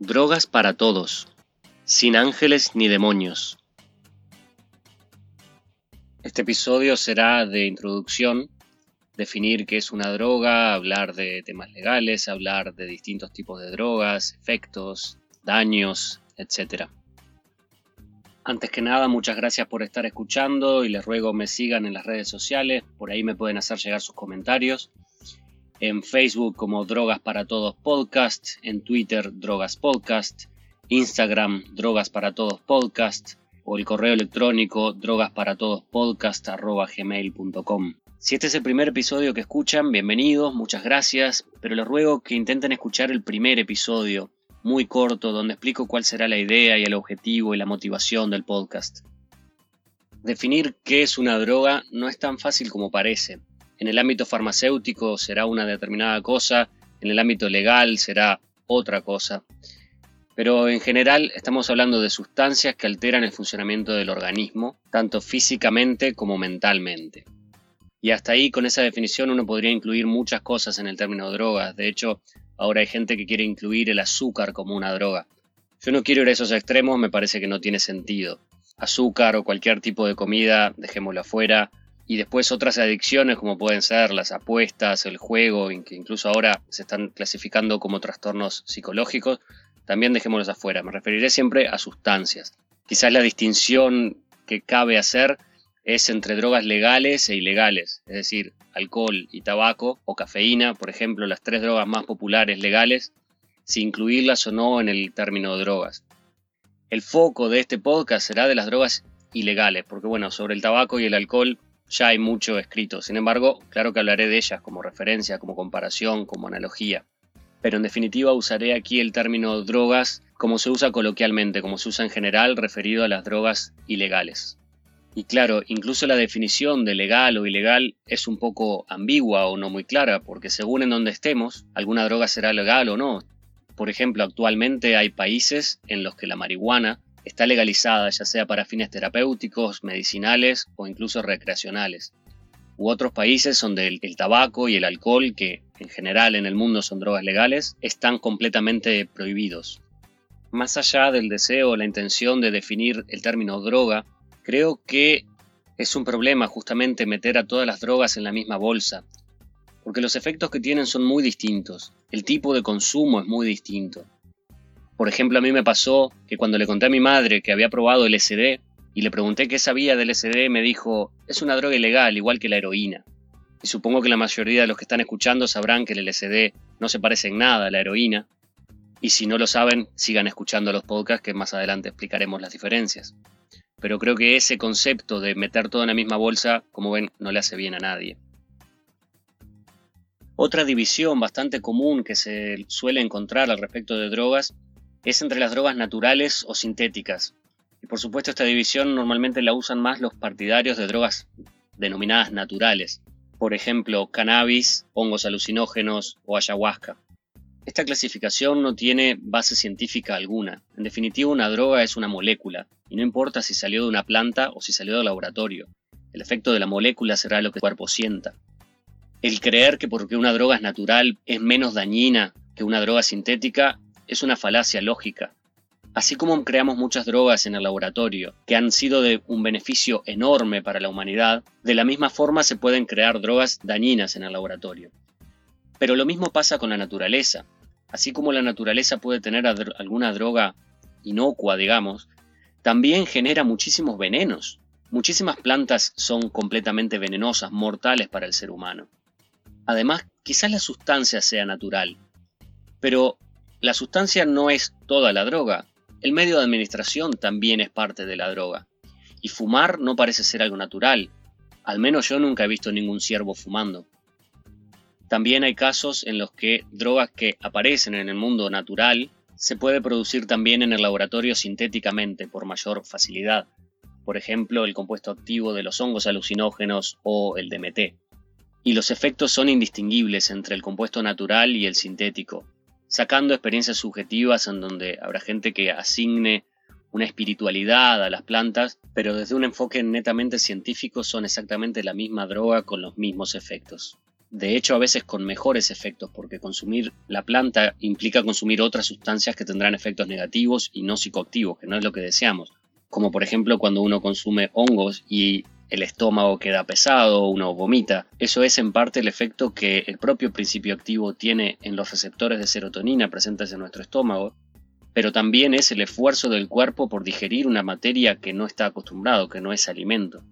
Drogas para todos, sin ángeles ni demonios. Este episodio será de introducción, definir qué es una droga, hablar de temas legales, hablar de distintos tipos de drogas, efectos, daños, etc. Antes que nada, muchas gracias por estar escuchando y les ruego me sigan en las redes sociales, por ahí me pueden hacer llegar sus comentarios en Facebook como Drogas para Todos Podcast, en Twitter Drogas Podcast, Instagram Drogas para Todos Podcast o el correo electrónico drogasparatodospodcast.gmail.com. Si este es el primer episodio que escuchan, bienvenidos, muchas gracias, pero les ruego que intenten escuchar el primer episodio, muy corto, donde explico cuál será la idea y el objetivo y la motivación del podcast. Definir qué es una droga no es tan fácil como parece en el ámbito farmacéutico será una determinada cosa, en el ámbito legal será otra cosa. Pero en general estamos hablando de sustancias que alteran el funcionamiento del organismo, tanto físicamente como mentalmente. Y hasta ahí, con esa definición, uno podría incluir muchas cosas en el término drogas. De hecho, ahora hay gente que quiere incluir el azúcar como una droga. Yo no quiero ir a esos extremos, me parece que no tiene sentido. Azúcar o cualquier tipo de comida, dejémoslo afuera, y después otras adicciones como pueden ser las apuestas, el juego, que incluso ahora se están clasificando como trastornos psicológicos, también dejémoslos afuera. Me referiré siempre a sustancias. Quizás la distinción que cabe hacer es entre drogas legales e ilegales, es decir, alcohol y tabaco o cafeína, por ejemplo, las tres drogas más populares legales, si incluirlas o no en el término drogas. El foco de este podcast será de las drogas ilegales, porque bueno, sobre el tabaco y el alcohol ya hay mucho escrito. Sin embargo, claro que hablaré de ellas como referencia, como comparación, como analogía. Pero en definitiva usaré aquí el término drogas como se usa coloquialmente, como se usa en general referido a las drogas ilegales. Y claro, incluso la definición de legal o ilegal es un poco ambigua o no muy clara, porque según en donde estemos, alguna droga será legal o no. Por ejemplo, actualmente hay países en los que la marihuana está legalizada ya sea para fines terapéuticos, medicinales o incluso recreacionales. U otros países donde el, tabaco y el alcohol, que en general en el mundo son drogas legales, están completamente prohibidos. Más allá del deseo o la intención de definir el término droga, creo que es un problema justamente meter a todas las drogas en la misma bolsa, porque los efectos que tienen son muy distintos, el tipo de consumo es muy distinto. Por ejemplo, a mí me pasó que cuando le conté a mi madre que había probado el SD y le pregunté qué sabía del SD, me dijo, es una droga ilegal, igual que la heroína. Y supongo que la mayoría de los que están escuchando sabrán que el LSD no se parece en nada a la heroína. Y si no lo saben, sigan escuchando los podcasts que más adelante explicaremos las diferencias. Pero creo que ese concepto de meter todo en la misma bolsa, como ven, no le hace bien a nadie. Otra división bastante común que se suele encontrar al respecto de drogas es entre las drogas naturales o sintéticas. Y por supuesto esta división normalmente la usan más los partidarios de drogas denominadas naturales, por ejemplo cannabis, hongos alucinógenos o ayahuasca. Esta clasificación no tiene base científica alguna. En definitiva, una droga es una molécula, y no importa si salió de una planta o si salió del laboratorio. El efecto de la molécula será lo que el cuerpo sienta. El creer que porque una droga es natural es menos dañina que una droga sintética es una falacia lógica. Así como creamos muchas drogas en el laboratorio que han sido de un beneficio enorme para la humanidad, de la misma forma se pueden crear drogas dañinas en el laboratorio. Pero lo mismo pasa con la naturaleza. Así como la naturaleza puede tener alguna droga inocua, digamos, también genera muchísimos venenos. Muchísimas plantas son completamente venenosas, mortales para el ser humano. Además, quizás la sustancia sea natural, pero la sustancia no es toda la droga. El medio de administración también es parte de la droga. Y fumar no parece ser algo natural. Al menos yo nunca he visto ningún ciervo fumando. También hay casos en los que drogas que aparecen en el mundo natural se puede producir también en el laboratorio sintéticamente por mayor facilidad. Por ejemplo, el compuesto activo de los hongos alucinógenos o el DMT. Y los efectos son indistinguibles entre el compuesto natural y el sintético, sacando experiencias subjetivas en donde habrá gente que asigne una espiritualidad a las plantas, pero desde un enfoque netamente científico son exactamente la misma droga con los mismos efectos. de hecho a veces con mejores efectos, porque consumir la planta implica consumir otras sustancias que tendrán efectos negativos y no psicoactivos, que no es lo que deseamos, como por ejemplo cuando uno consume hongos y el estómago queda pesado, uno vomita. Eso es en parte el efecto que el propio principio activo tiene en los receptores de serotonina presentes en nuestro estómago, pero también es el esfuerzo del cuerpo por digerir una materia que no está acostumbrado, que no es alimento.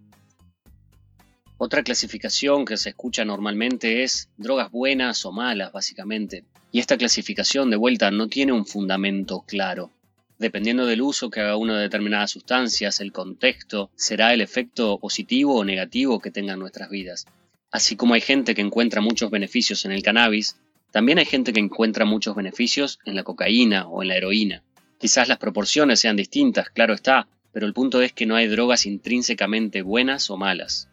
Otra clasificación que se escucha normalmente es drogas buenas o malas, básicamente. Y esta clasificación de vuelta no tiene un fundamento claro. Dependiendo del uso que haga uno de determinadas sustancias, el contexto, será el efecto positivo o negativo que tengan nuestras vidas. Así como hay gente que encuentra muchos beneficios en el cannabis, también hay gente que encuentra muchos beneficios en la cocaína o en la heroína. Quizás las proporciones sean distintas, claro está, pero el punto es que no hay drogas intrínsecamente buenas o malas.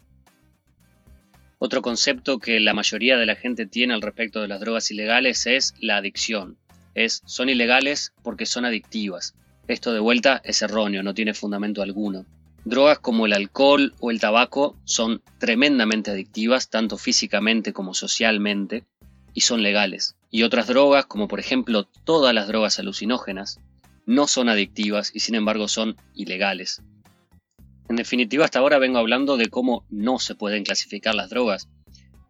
Otro concepto que la mayoría de la gente tiene al respecto de las drogas ilegales es la adicción es son ilegales porque son adictivas. Esto de vuelta es erróneo, no tiene fundamento alguno. Drogas como el alcohol o el tabaco son tremendamente adictivas, tanto físicamente como socialmente, y son legales. Y otras drogas, como por ejemplo todas las drogas alucinógenas, no son adictivas y sin embargo son ilegales. En definitiva, hasta ahora vengo hablando de cómo no se pueden clasificar las drogas.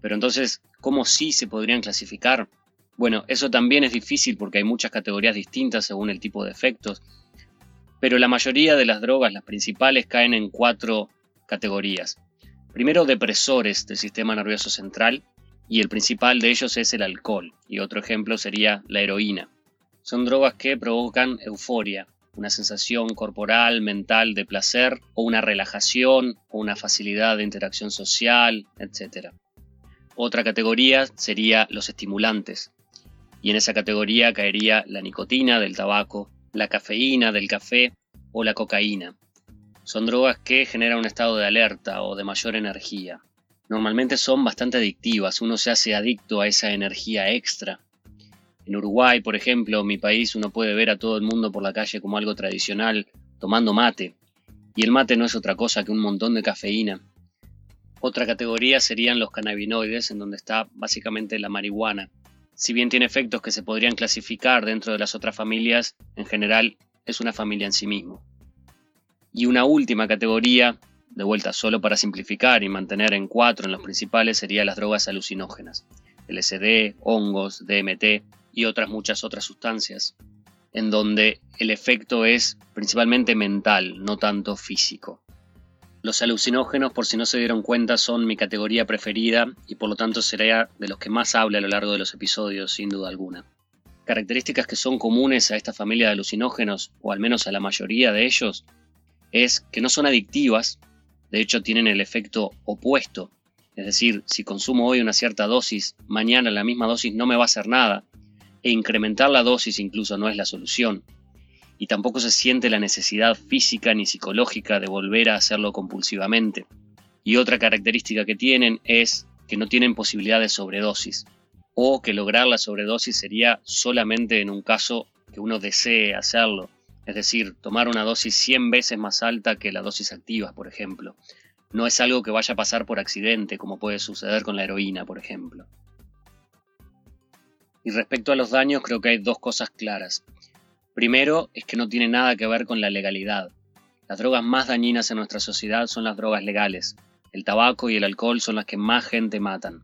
Pero entonces, ¿cómo sí se podrían clasificar? Bueno, eso también es difícil porque hay muchas categorías distintas según el tipo de efectos, pero la mayoría de las drogas, las principales, caen en cuatro categorías. Primero, depresores del sistema nervioso central, y el principal de ellos es el alcohol, y otro ejemplo sería la heroína. Son drogas que provocan euforia, una sensación corporal, mental de placer, o una relajación, o una facilidad de interacción social, etc. Otra categoría sería los estimulantes, y en esa categoría caería la nicotina del tabaco, la cafeína del café o la cocaína. Son drogas que generan un estado de alerta o de mayor energía. Normalmente son bastante adictivas, uno se hace adicto a esa energía extra. En Uruguay, por ejemplo, mi país, uno puede ver a todo el mundo por la calle como algo tradicional, tomando mate. Y el mate no es otra cosa que un montón de cafeína. Otra categoría serían los cannabinoides, en donde está básicamente la marihuana, si bien tiene efectos que se podrían clasificar dentro de las otras familias, en general es una familia en sí mismo. Y una última categoría, de vuelta solo para simplificar y mantener en cuatro en los principales, serían las drogas alucinógenas, LSD, hongos, DMT y otras muchas otras sustancias, en donde el efecto es principalmente mental, no tanto físico. Los alucinógenos, por si no se dieron cuenta, son mi categoría preferida y por lo tanto será de los que más hable a lo largo de los episodios, sin duda alguna. Características que son comunes a esta familia de alucinógenos, o al menos a la mayoría de ellos, es que no son adictivas, de hecho tienen el efecto opuesto, es decir, si consumo hoy una cierta dosis, mañana la misma dosis no me va a hacer nada, e incrementar la dosis incluso no es la solución y tampoco se siente la necesidad física ni psicológica de volver a hacerlo compulsivamente. Y otra característica que tienen es que no tienen posibilidad de sobredosis, o que lograr la sobredosis sería solamente en un caso que uno desee hacerlo, es decir, tomar una dosis 100 veces más alta que la dosis activa, por ejemplo. No es algo que vaya a pasar por accidente, como puede suceder con la heroína, por ejemplo. Y respecto a los daños, creo que hay dos cosas claras. Primero es que no tiene nada que ver con la legalidad. Las drogas más dañinas en nuestra sociedad son las drogas legales. El tabaco y el alcohol son las que más gente matan.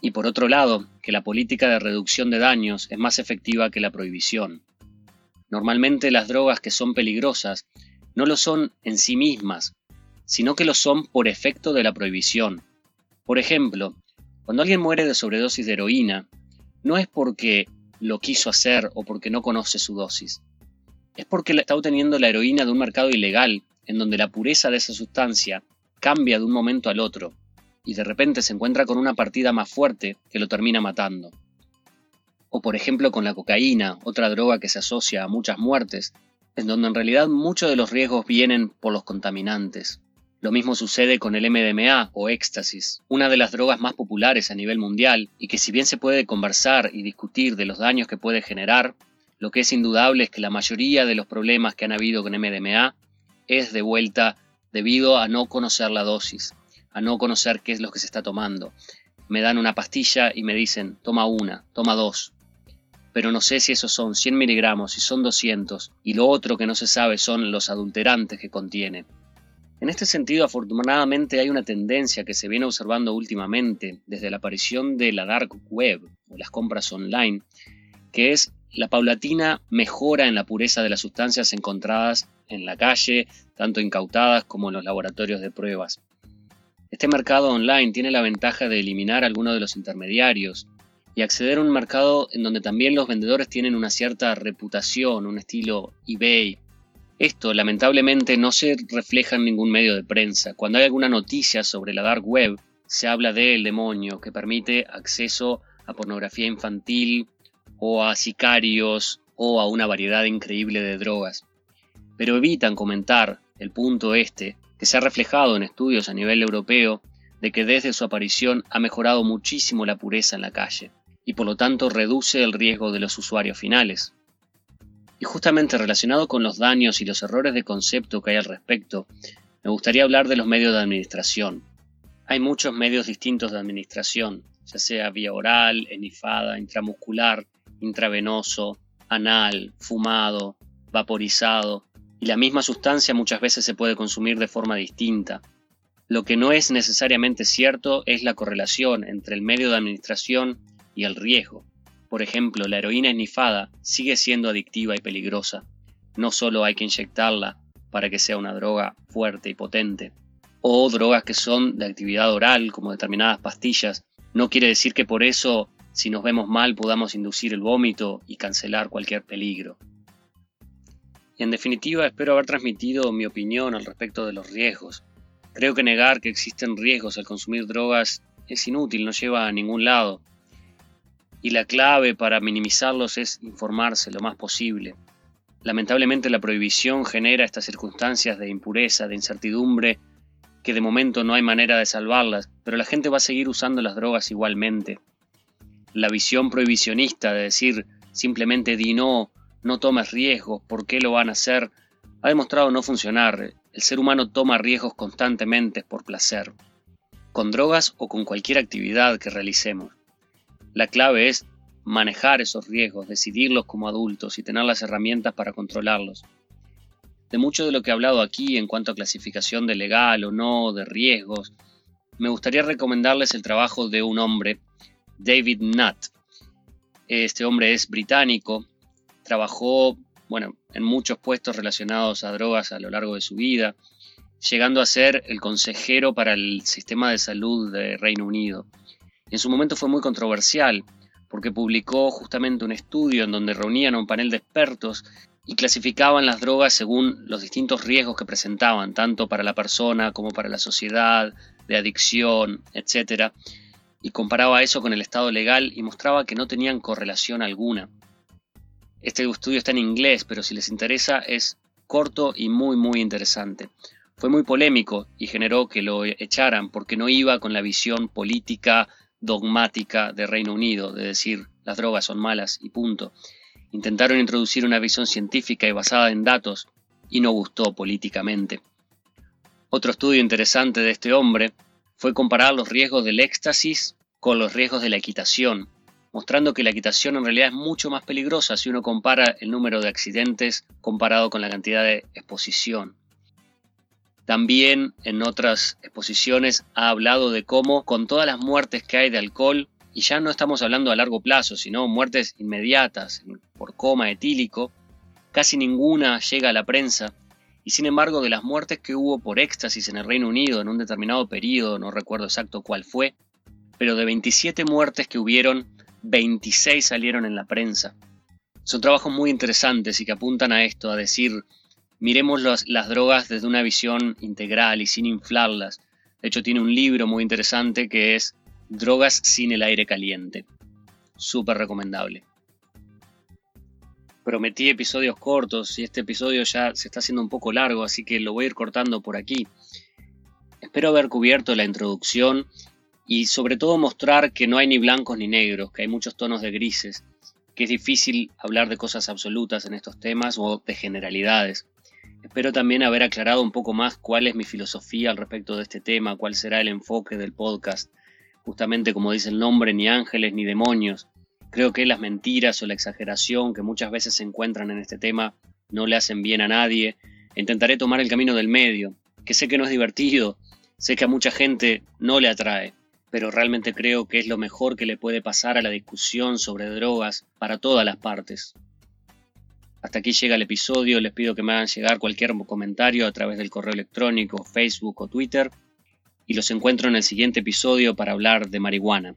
Y por otro lado, que la política de reducción de daños es más efectiva que la prohibición. Normalmente las drogas que son peligrosas no lo son en sí mismas, sino que lo son por efecto de la prohibición. Por ejemplo, cuando alguien muere de sobredosis de heroína, no es porque lo quiso hacer o porque no conoce su dosis. Es porque está obteniendo la heroína de un mercado ilegal, en donde la pureza de esa sustancia cambia de un momento al otro, y de repente se encuentra con una partida más fuerte que lo termina matando. O por ejemplo con la cocaína, otra droga que se asocia a muchas muertes, en donde en realidad muchos de los riesgos vienen por los contaminantes. Lo mismo sucede con el MDMA o éxtasis, una de las drogas más populares a nivel mundial y que si bien se puede conversar y discutir de los daños que puede generar, lo que es indudable es que la mayoría de los problemas que han habido con MDMA es de vuelta debido a no conocer la dosis, a no conocer qué es lo que se está tomando. me dan una pastilla y me dicen, toma una, toma dos. Pero no sé si esos son 100 miligramos, si son 200, y lo otro que no se sabe son los adulterantes que contiene. En este sentido, afortunadamente hay una tendencia que se viene observando últimamente desde la aparición de la dark web o las compras online, que es la paulatina mejora en la pureza de las sustancias encontradas en la calle, tanto incautadas como en los laboratorios de pruebas. Este mercado online tiene la ventaja de eliminar algunos de los intermediarios y acceder a un mercado en donde también los vendedores tienen una cierta reputación, un estilo eBay. Esto lamentablemente no se refleja en ningún medio de prensa. Cuando hay alguna noticia sobre la dark web, se habla del demonio que permite acceso a pornografía infantil o a sicarios o a una variedad increíble de drogas. Pero evitan comentar el punto este que se ha reflejado en estudios a nivel europeo de que desde su aparición ha mejorado muchísimo la pureza en la calle y por lo tanto reduce el riesgo de los usuarios finales. Y justamente relacionado con los daños y los errores de concepto que hay al respecto, me gustaría hablar de los medios de administración. Hay muchos medios distintos de administración, ya sea vía oral, enifada, intramuscular, intravenoso, anal, fumado, vaporizado, y la misma sustancia muchas veces se puede consumir de forma distinta. Lo que no es necesariamente cierto es la correlación entre el medio de administración y el riesgo. Por ejemplo, la heroína esnifada sigue siendo adictiva y peligrosa. No solo hay que inyectarla para que sea una droga fuerte y potente. O drogas que son de actividad oral, como determinadas pastillas, no quiere decir que por eso, si nos vemos mal, podamos inducir el vómito y cancelar cualquier peligro. Y en definitiva, espero haber transmitido mi opinión al respecto de los riesgos. Creo que negar que existen riesgos al consumir drogas es inútil, no lleva a ningún lado. Y la clave para minimizarlos es informarse lo más posible. Lamentablemente la prohibición genera estas circunstancias de impureza, de incertidumbre, que de momento no hay manera de salvarlas, pero la gente va a seguir usando las drogas igualmente. La visión prohibicionista de decir simplemente di no no tomes riesgos, ¿por qué lo van a hacer? Ha demostrado no funcionar. El ser humano toma riesgos constantemente por placer, con drogas o con cualquier actividad que realicemos. La clave es manejar esos riesgos, decidirlos como adultos y tener las herramientas para controlarlos. De mucho de lo que he hablado aquí en cuanto a clasificación de legal o no, de riesgos, me gustaría recomendarles el trabajo de un hombre, David Nutt. Este hombre es británico, Trabajó, bueno, en muchos puestos relacionados a drogas a lo largo de su vida, llegando a ser el consejero para el sistema de salud de Reino Unido. En su momento fue muy controversial, porque publicó justamente un estudio en donde reunían a un panel de expertos y clasificaban las drogas según los distintos riesgos que presentaban, tanto para la persona como para la sociedad, de adicción, etc. Y comparaba eso con el estado legal y mostraba que no tenían correlación alguna. Este estudio está en inglés, pero si les interesa es corto y muy muy interesante. Fue muy polémico y generó que lo echaran porque no iba con la visión política dogmática de Reino Unido, de decir las drogas son malas y punto. Intentaron introducir una visión científica y basada en datos y no gustó políticamente. Otro estudio interesante de este hombre fue comparar los riesgos del éxtasis con los riesgos de la equitación mostrando que la equitación en realidad es mucho más peligrosa si uno compara el número de accidentes comparado con la cantidad de exposición. También en otras exposiciones ha hablado de cómo con todas las muertes que hay de alcohol, y ya no estamos hablando a largo plazo, sino muertes inmediatas por coma etílico, casi ninguna llega a la prensa, y sin embargo de las muertes que hubo por éxtasis en el Reino Unido en un determinado periodo, no recuerdo exacto cuál fue, pero de 27 muertes que hubieron 26 salieron en la prensa. Son trabajos muy interesantes y que apuntan a esto, a decir, miremos las drogas desde una visión integral y sin inflarlas. De hecho, tiene un libro muy interesante que es Drogas sin el aire caliente. Súper recomendable. Prometí episodios cortos y este episodio ya se está haciendo un poco largo, así que lo voy a ir cortando por aquí. Espero haber cubierto la introducción y sobre todo mostrar que no hay ni blancos ni negros, que hay muchos tonos de grises, que es difícil hablar de cosas absolutas en estos temas o de generalidades. Espero también haber aclarado un poco más cuál es mi filosofía al respecto de este tema, cuál será el enfoque del podcast, justamente como dice el nombre, ni ángeles ni demonios. Creo que las mentiras o la exageración que muchas veces se encuentran en este tema no le hacen bien a nadie. Intentaré tomar el camino del medio, que sé que no es divertido, sé que a mucha gente no le atrae, pero realmente creo que es lo mejor que le puede pasar a la discusión sobre drogas para todas las partes. Hasta aquí llega el episodio, les pido que me hagan llegar cualquier comentario a través del correo electrónico, Facebook o Twitter y los encuentro en el siguiente episodio para hablar de marihuana.